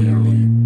clearly.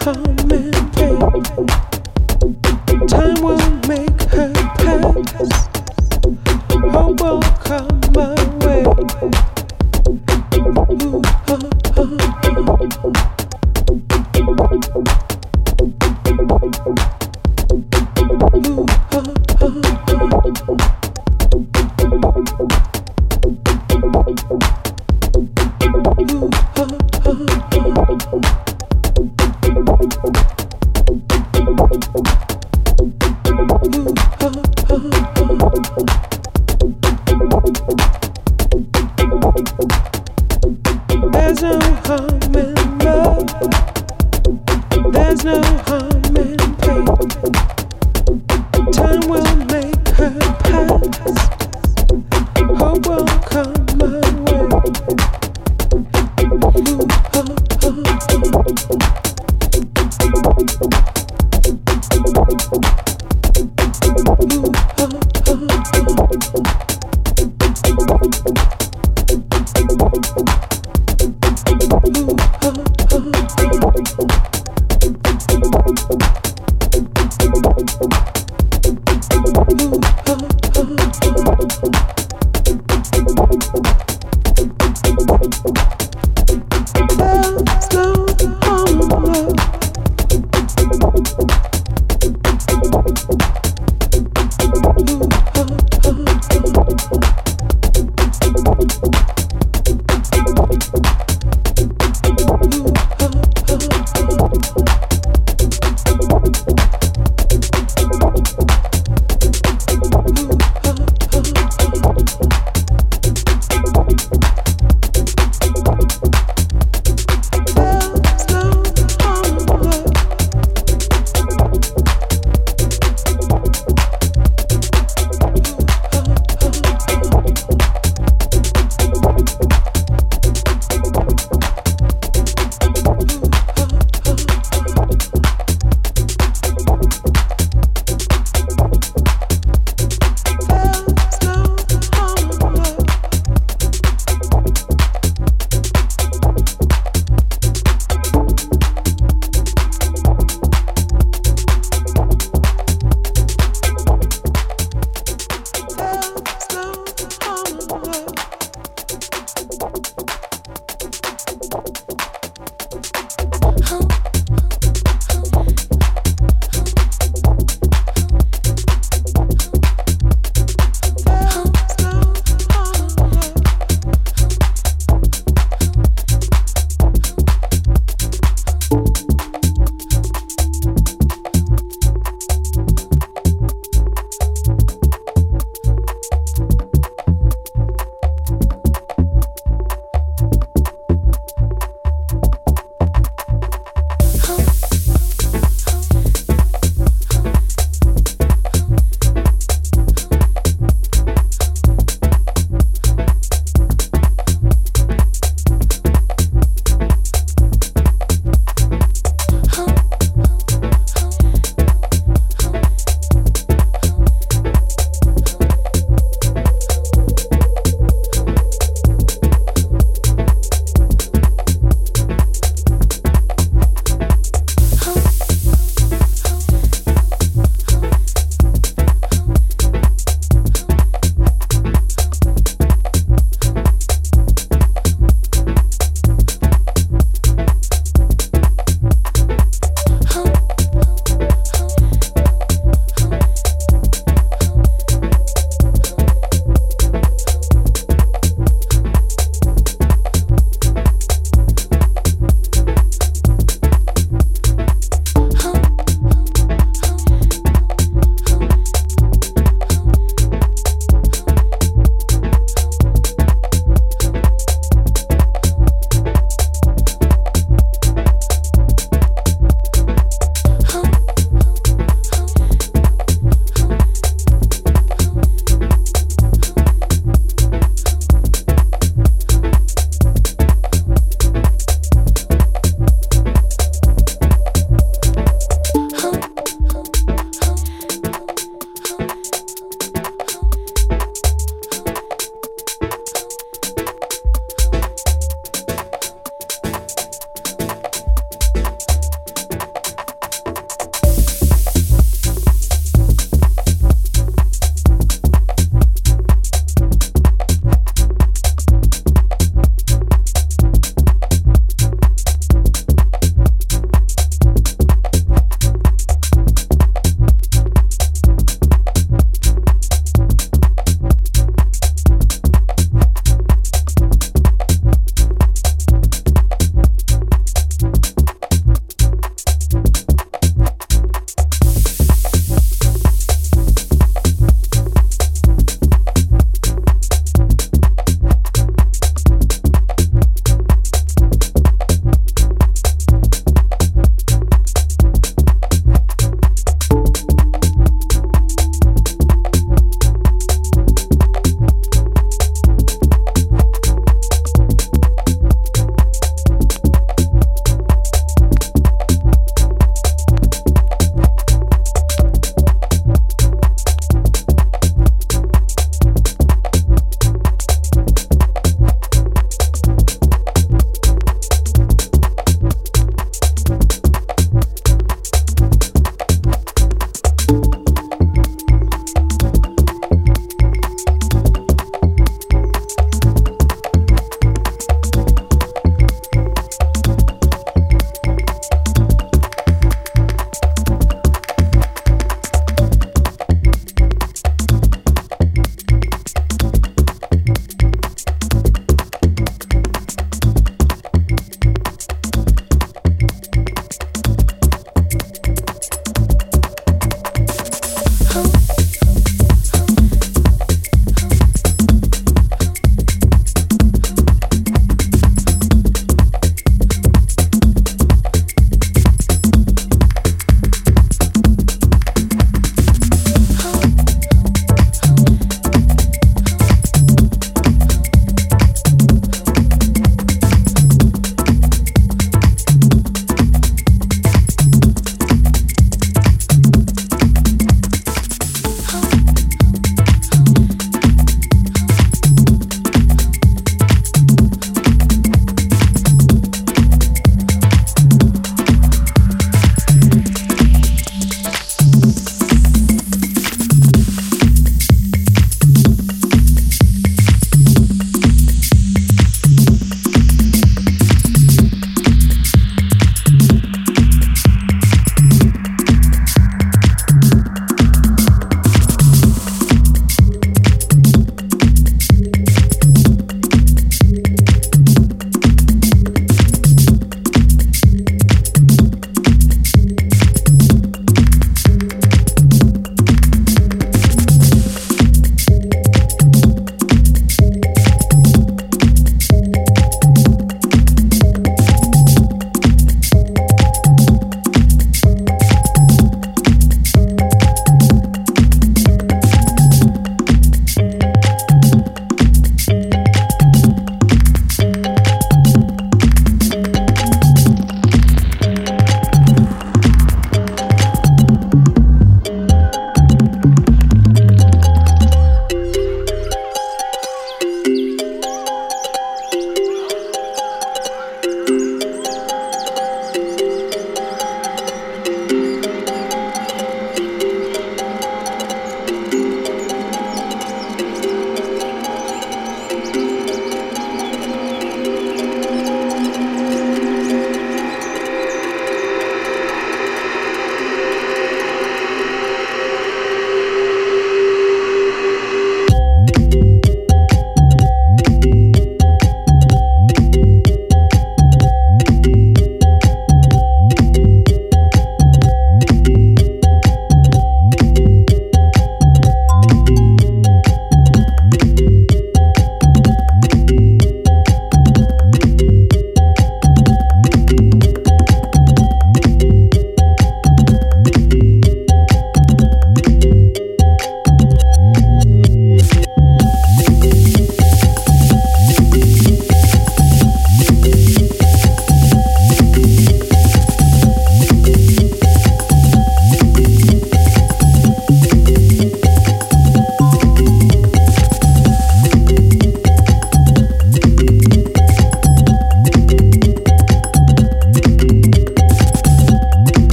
come.